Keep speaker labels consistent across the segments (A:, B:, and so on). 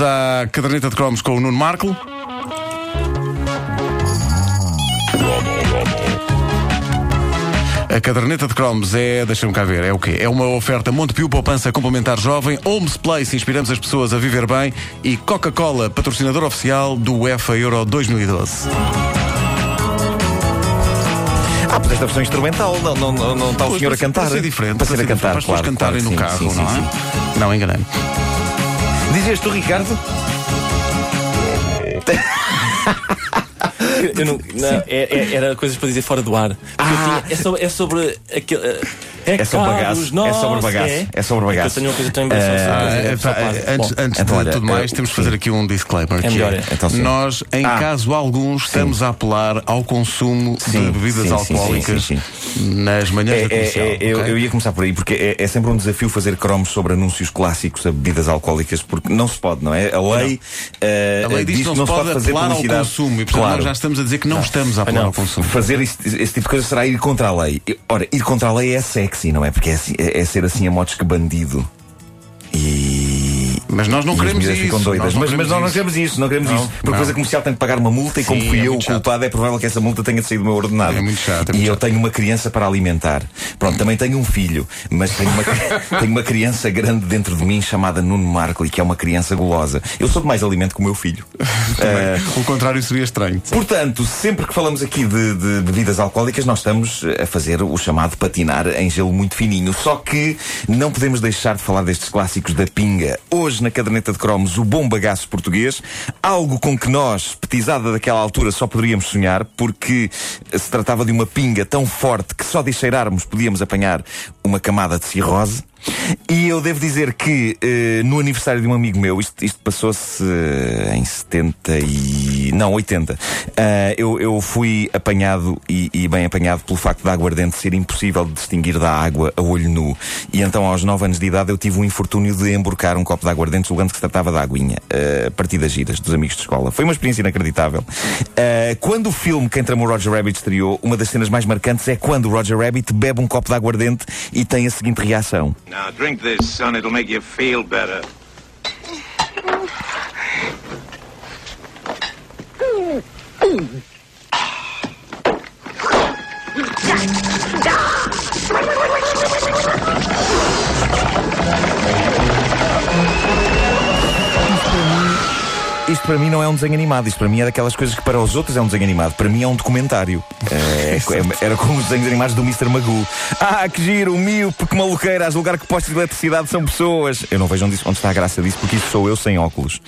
A: à caderneta de cromos com o Nuno Marco. A caderneta de cromos é, deixa-me cá ver, é o quê? É uma oferta Montepio Poupança Complementar Jovem, Homes Place, inspiramos as pessoas a viver bem e Coca-Cola, patrocinador oficial do UEFA Euro 2012.
B: Ah, mas esta versão instrumental, não, não, não, não está o
A: Pois,
B: senhor a
A: ser-
B: cantar.
A: Pode ser diferente.
B: Para ser a
A: pode
B: cantar,
A: Para as
B: claro.
A: pessoas cantarem
B: claro,
A: no
B: sim,
A: carro,
B: sim,
A: não
B: sim,
A: é? Não, enganei.
B: Dizias tu, Ricardo?
C: Eu não, não, é- é- era coisas para dizer fora do ar. Eu tinha- é sobre, é sobre aquele. eh,
B: É sobre
C: caros
B: bagaço, é
C: nossos,
B: sobre bagaço, é sobre bagaço.
C: Eu tenho uma coisa tão embaraçosa.
A: Ah,
C: é,
A: é, pá,
C: quase.
A: é, antes antes
B: então,
A: de
B: olha,
A: tudo mais, temos de fazer aqui um disclaimer. que
C: melhor,
A: é,
C: é.
B: Então,
A: nós, em
B: Ah.
A: caso algum, estamos a apelar ao consumo
B: Sim,
A: de bebidas
B: sim, sim,
A: alcoólicas
B: sim,
A: nas manhãs
B: É,
A: da
B: é,
A: comercial.
B: é, eu, eu ia começar por aí, porque é, é sempre um desafio fazer cromos sobre anúncios clássicos a bebidas alcoólicas, porque não se pode, não é? A lei, eh,
A: A lei diz que não, se pode
B: fazer
A: apelar ao
B: publicidade.
A: consumo e, portanto,
B: claro.
A: nós já estamos a dizer que não estamos a apelar
B: não,
A: ao consumo.
B: Fazer esse, esse tipo de coisa será ir contra a lei. Ora, ir contra a lei é sexy, não é? Porque é, assim- é- é ser assim a modos que bandido. E.
A: Mas nós não
B: e
A: queremos isso.
B: ficam doidas.
A: Nós não
B: mas, mas nós não queremos isso, não queremos
A: Não,
B: isso. Porque depois a comercial tem que pagar uma multa e como
A: Sim,
B: fui
A: é
B: eu o culpado, é provável que essa multa tenha de sair do meu ordenado.
A: É muito chato, é
B: e
A: muito
B: eu
A: chato.
B: tenho uma criança para alimentar. Pronto, também tenho um filho, mas tenho uma, tenho uma criança grande dentro de mim chamada Nuno Marco e que é uma criança gulosa. Eu sou de mais alimento que o meu filho. Eh,
A: O contrário seria estranho.
B: Portanto, sempre que falamos aqui de, de bebidas alcoólicas, nós estamos a fazer o chamado patinar em gelo muito fininho. Só que não podemos deixar de falar destes clássicos da pinga. Hoje, na caderneta de cromos, o bom bagaço português, algo com que nós, petizada daquela altura, só poderíamos sonhar, porque se tratava de uma pinga tão forte que só de cheirarmos podíamos apanhar uma camada de cirrose. E eu devo dizer que eh, no aniversário de um amigo meu, isto, isto passou-se eh, em 70 e. não, 80. Ah, eu, eu fui apanhado e, e bem apanhado pelo facto da aguardente ser impossível de distinguir da água a olho nu. E então, aos 9 anos de idade, eu tive o infortúnio de emborcar um copo de aguardente, julgando que se tratava de aguinha, a partir das giras dos amigos de escola. Foi uma experiência inacreditável. Quando o filme Quem Tramou Roger Rabbit estreou, uma das cenas mais marcantes é quando o Roger Rabbit bebe um copo de aguardente e tem a seguinte reação.
D: Drink this, son. It'll make you feel better.
B: Isto para mim não é um desenho animado, isto para mim é daquelas coisas que para os outros é um desenho animado, para mim é um documentário. É, é- era como os desenhos animados do Mr. Magoo. Ah, que giro, um míope, que maluqueira, a julgar que postos de eletricidade são pessoas. Eu não vejo onde, onde está a graça disso, porque isso sou eu sem óculos.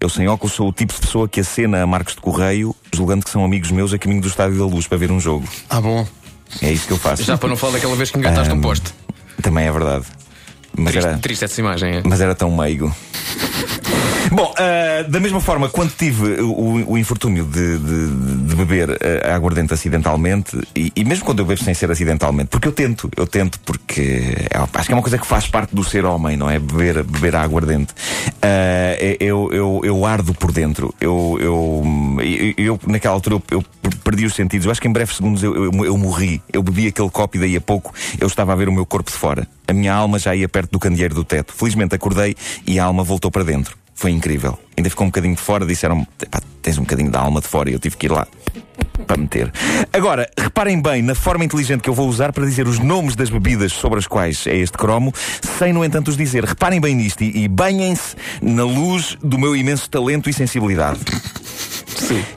B: Eu sem óculos sou o tipo de pessoa que acena a Marcos de Correio, julgando que são amigos meus a caminho do Estádio da Luz para ver um jogo.
A: Ah, bom.
B: É isso que eu faço.
E: Já para não falar daquela vez que engataste um poste.
B: Também é verdade. Mas
E: Triste,
B: era...
E: triste essa imagem, é?
B: mas era tão meigo. Bom, ah, da mesma forma, quando tive o, o infortúnio de, de- de beber ah, aguardente acidentalmente, e, e mesmo quando eu bebo sem ser acidentalmente, porque eu tento, eu tento, porque é- acho que é uma coisa que faz parte do ser homem, não é? Beber, beber a aguardente. Ah, eu, eu, eu ardo por dentro. Eu, eu, eu, eu, naquela altura, eu, eu perdi os sentidos. Eu acho que em breves segundos eu, eu, eu morri. Eu bebi aquele copo e daí a pouco eu estava a ver o meu corpo de fora. A minha alma já ia perto do candeeiro do teto. Felizmente acordei e a alma voltou para dentro. Foi incrível. Ainda ficou um bocadinho de fora, disseram "Epá, tens um bocadinho da alma de fora e eu tive que ir lá para meter. Agora, reparem bem na forma inteligente que eu vou usar para dizer os nomes das bebidas sobre as quais é este cromo, sem, no entanto, os dizer. Reparem bem nisto e, e banhem-se na luz do meu imenso talento e sensibilidade.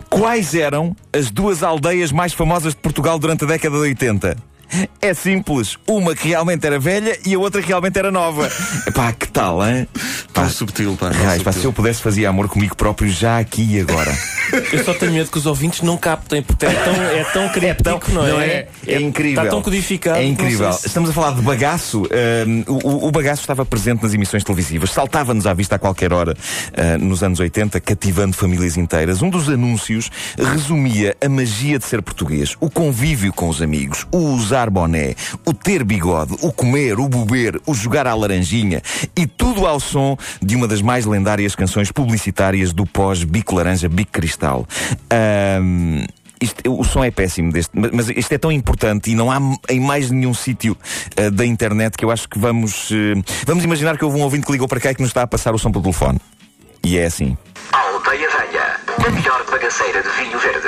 B: Quais eram as duas aldeias mais famosas de Portugal durante a década de 80? É simples. Uma que realmente era velha e a outra que realmente era nova. Pá, que tal, hein?
A: Tão subtil, pá.
B: Raios, pá,
A: subtil.
B: se eu pudesse fazia amor comigo próprio já aqui e agora.
C: Eu só tenho medo que os ouvintes não captem, porque é tão, é tão críptico, não é?
B: Não é? É incrível.
C: Está tão codificado.
B: É incrível.
C: se-
B: Estamos a falar de bagaço. Ahm, o, o bagaço estava presente nas emissões televisivas, saltava-nos à vista a qualquer hora ah, nos anos 80, cativando famílias inteiras. Um dos anúncios resumia a magia de ser português, o convívio com os amigos, o usar boné, o ter bigode, o comer, o beber, o jogar à laranjinha e tudo ao som de uma das mais lendárias canções publicitárias do pós-bico laranja, bico cristal. Ahm, isto- o som é péssimo deste, mas, isto é tão importante e não há em mais nenhum sítio eh, da internet que eu acho que vamos. eh, vamos imaginar que houve um ouvinte que ligou para cá e que nos está a passar o som pelo telefone. E é assim.
F: Aldeia Velha, a melhor bagaceira de vinho verde.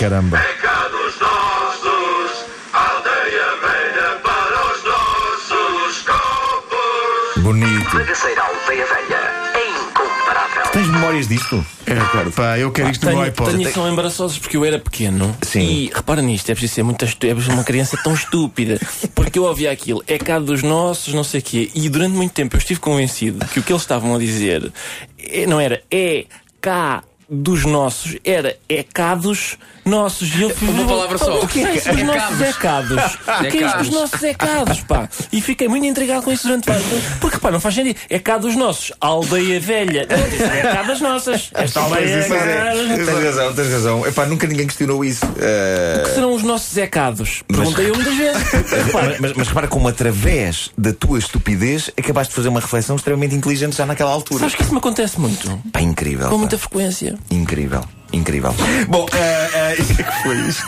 B: Caramba.
D: pecados nossos, aldeia velha para os nossos copos.
B: Bonito.
F: Bagaceira Aldeia Velha, é incomparável.
B: Tens memórias disto?
A: É, pá, eu quero isto no meu
C: Tenho,
A: iPod.
C: tenho são embaraçosos porque eu era pequeno
B: Sim.
C: e repara nisto, é preciso ser muito estu- é preciso uma criança tão estúpida porque eu ouvia aquilo, é cá dos nossos, não sei o quê, e durante muito tempo eu estive convencido que o que eles estavam a dizer é- não era é cá dos nossos, era é cá dos nossos. E eu
E: Uma palavra só.
C: O que é
E: É
C: nossos
E: cados.
C: ecados? O que é isso dos
E: Ecados.
C: nossos ecados, pá? E fiquei muito intrigado com isso durante vários Porque, pá, não faz sentido. É cá dos nossos. Aldeia velha. É cá das nossas. Esta aldeia
B: é,
C: é.
B: tens razão, tens razão. Epá, nunca ninguém questionou isso. Eh,
C: que serão os nossos ecados? Perguntei-eu muitas vezes. Repara,
B: mas, mas repara como, através da tua estupidez, acabaste de fazer uma reflexão extremamente inteligente já naquela altura.
C: sabes que isso me acontece muito?
B: Pá, incrível.
C: Com
B: pá.
C: muita frequência.
B: Incrível. Incrível. Bom, eh, eh, isto é que foi isto.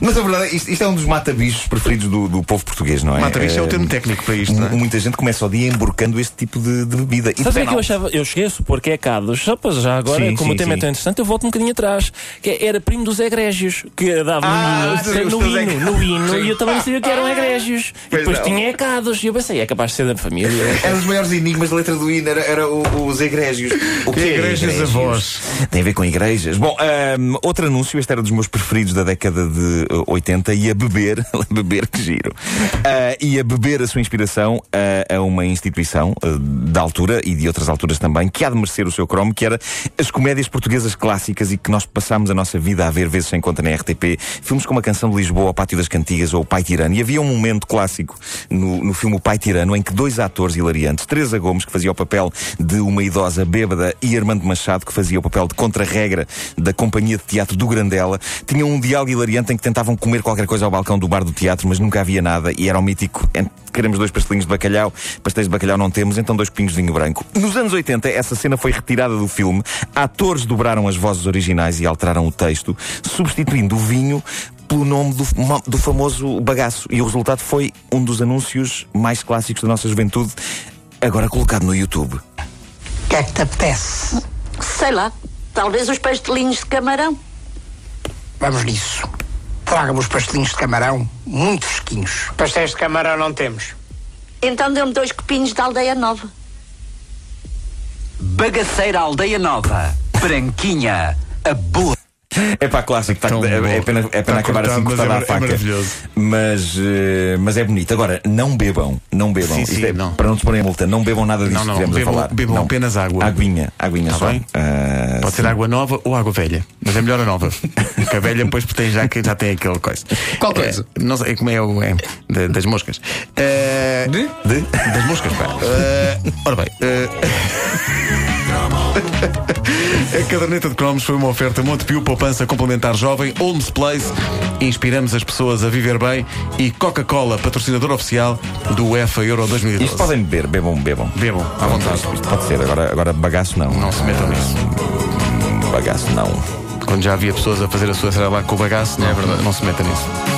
B: Mas a verdade é isto, isto é um dos mata-bichos preferidos do, do povo português, não é?
A: Mata-bicho é o
B: Eh,
A: termo técnico para isto, não é?
B: Muita gente começa o dia emborcando este tipo de, de bebida. E
C: Sabes o que é que eu achava? Eu cheguei a supor que é Cados, só pois já agora,
B: Sim,
C: como
B: sim,
C: o tema é
B: sim.
C: tão interessante, eu volto um bocadinho atrás. Que é- era primo dos egrégios, que dava
B: Ah,
C: no, no
B: teus
C: hino,
B: egrégios.
C: no hino, e eu também não sabia que eram egrégios. E
B: Pois
C: depois
B: não.
C: tinha Ecados, e eu pensei, é capaz de ser da família.
B: Era um dos maiores enigmas da letra do hino, era, era o- os egrégios. O que é
A: Egrégios avós?
B: Tem a ver com igrejas. Bom, ahm, outro anúncio, este era dos meus preferidos da década de eh, 80, ia beber, beber que giro, Ah, ia beber a sua inspiração a, a uma instituição eh, da altura e de outras alturas também, que há de merecer o seu cromo, que era as comédias portuguesas clássicas e que nós passámos a nossa vida a ver vezes sem conta na RTP. Filmes como a Canção de Lisboa, O Pátio das Cantigas ou O Pai Tirano. E havia um momento clássico no, no filme O Pai Tirano em que dois atores hilariantes, Teresa Gomes, que fazia o papel de uma idosa bêbada, e Armando Machado, que fazia o papel de contra-regra da Companhia de Teatro do Grandela, tinham um diálogo hilariante em que tentavam comer qualquer coisa ao balcão do bar do teatro, mas nunca havia nada e era o mítico. "En- Queremos dois pastelinhos de bacalhau, pastéis de bacalhau não temos, então dois pinhos de vinho branco. Nos anos 80, essa cena foi retirada do filme, atores dobraram as vozes originais e alteraram o texto, substituindo o vinho pelo nome do, do famoso bagaço. E o resultado foi um dos anúncios mais clássicos da nossa juventude, agora colocado no YouTube.
G: O que é que te apetece?
H: Sei lá, talvez os pastelinhos de camarão.
G: Vamos nisso. Traga-me os pastelinhos de camarão, muito fresquinhos.
I: Pastéis de camarão não temos.
H: Então deu-me dois copinhos de aldeia nova.
F: Bagaceira Aldeia Nova, branquinha, a boa.
B: É pá, clássico, tá- é, é pena, é pena
A: Tá
B: acabar
A: cortado,
B: assim cortada
A: é
B: à
A: é
B: faca.
A: maravilhoso.
B: mas, eh, mas é bonito. Agora, não bebam, não bebam.
A: Sim, sim,
B: é
A: não.
B: Para não te porem a multa, não bebam nada disso
A: Não, não,
B: que estivemos a
A: bebam-
B: falar.
A: bebam
B: Não.
A: apenas água.
B: Aguinha, aguinha
A: Tá
B: só.
A: bem?
B: Ah,
A: Pode ser água nova ou água velha. Mas é melhor a nova. Porque a velha depois tem já, que já tem aquele coisa.
E: Qual coisa?
A: É, não sei como é o. É, da- das moscas. É,
E: De?
B: de?
A: Das moscas, pá. É, ora bem. é, A caderneta de cromos foi uma oferta Montepio Poupança Complementar Jovem, Holmes Place, inspiramos as pessoas a viver bem e Coca-Cola, patrocinador oficial do UEFA Euro 2012.
B: Isto podem beber, bebam, bebam.
A: Bebam, à vontade.
B: Isto, isto pode ser, agora, agora bagaço não.
A: Não se metam nisso.
B: Bagaço não.
A: Quando já havia pessoas a fazer a sua lá com o bagaço, não, é verdade. não se meta nisso.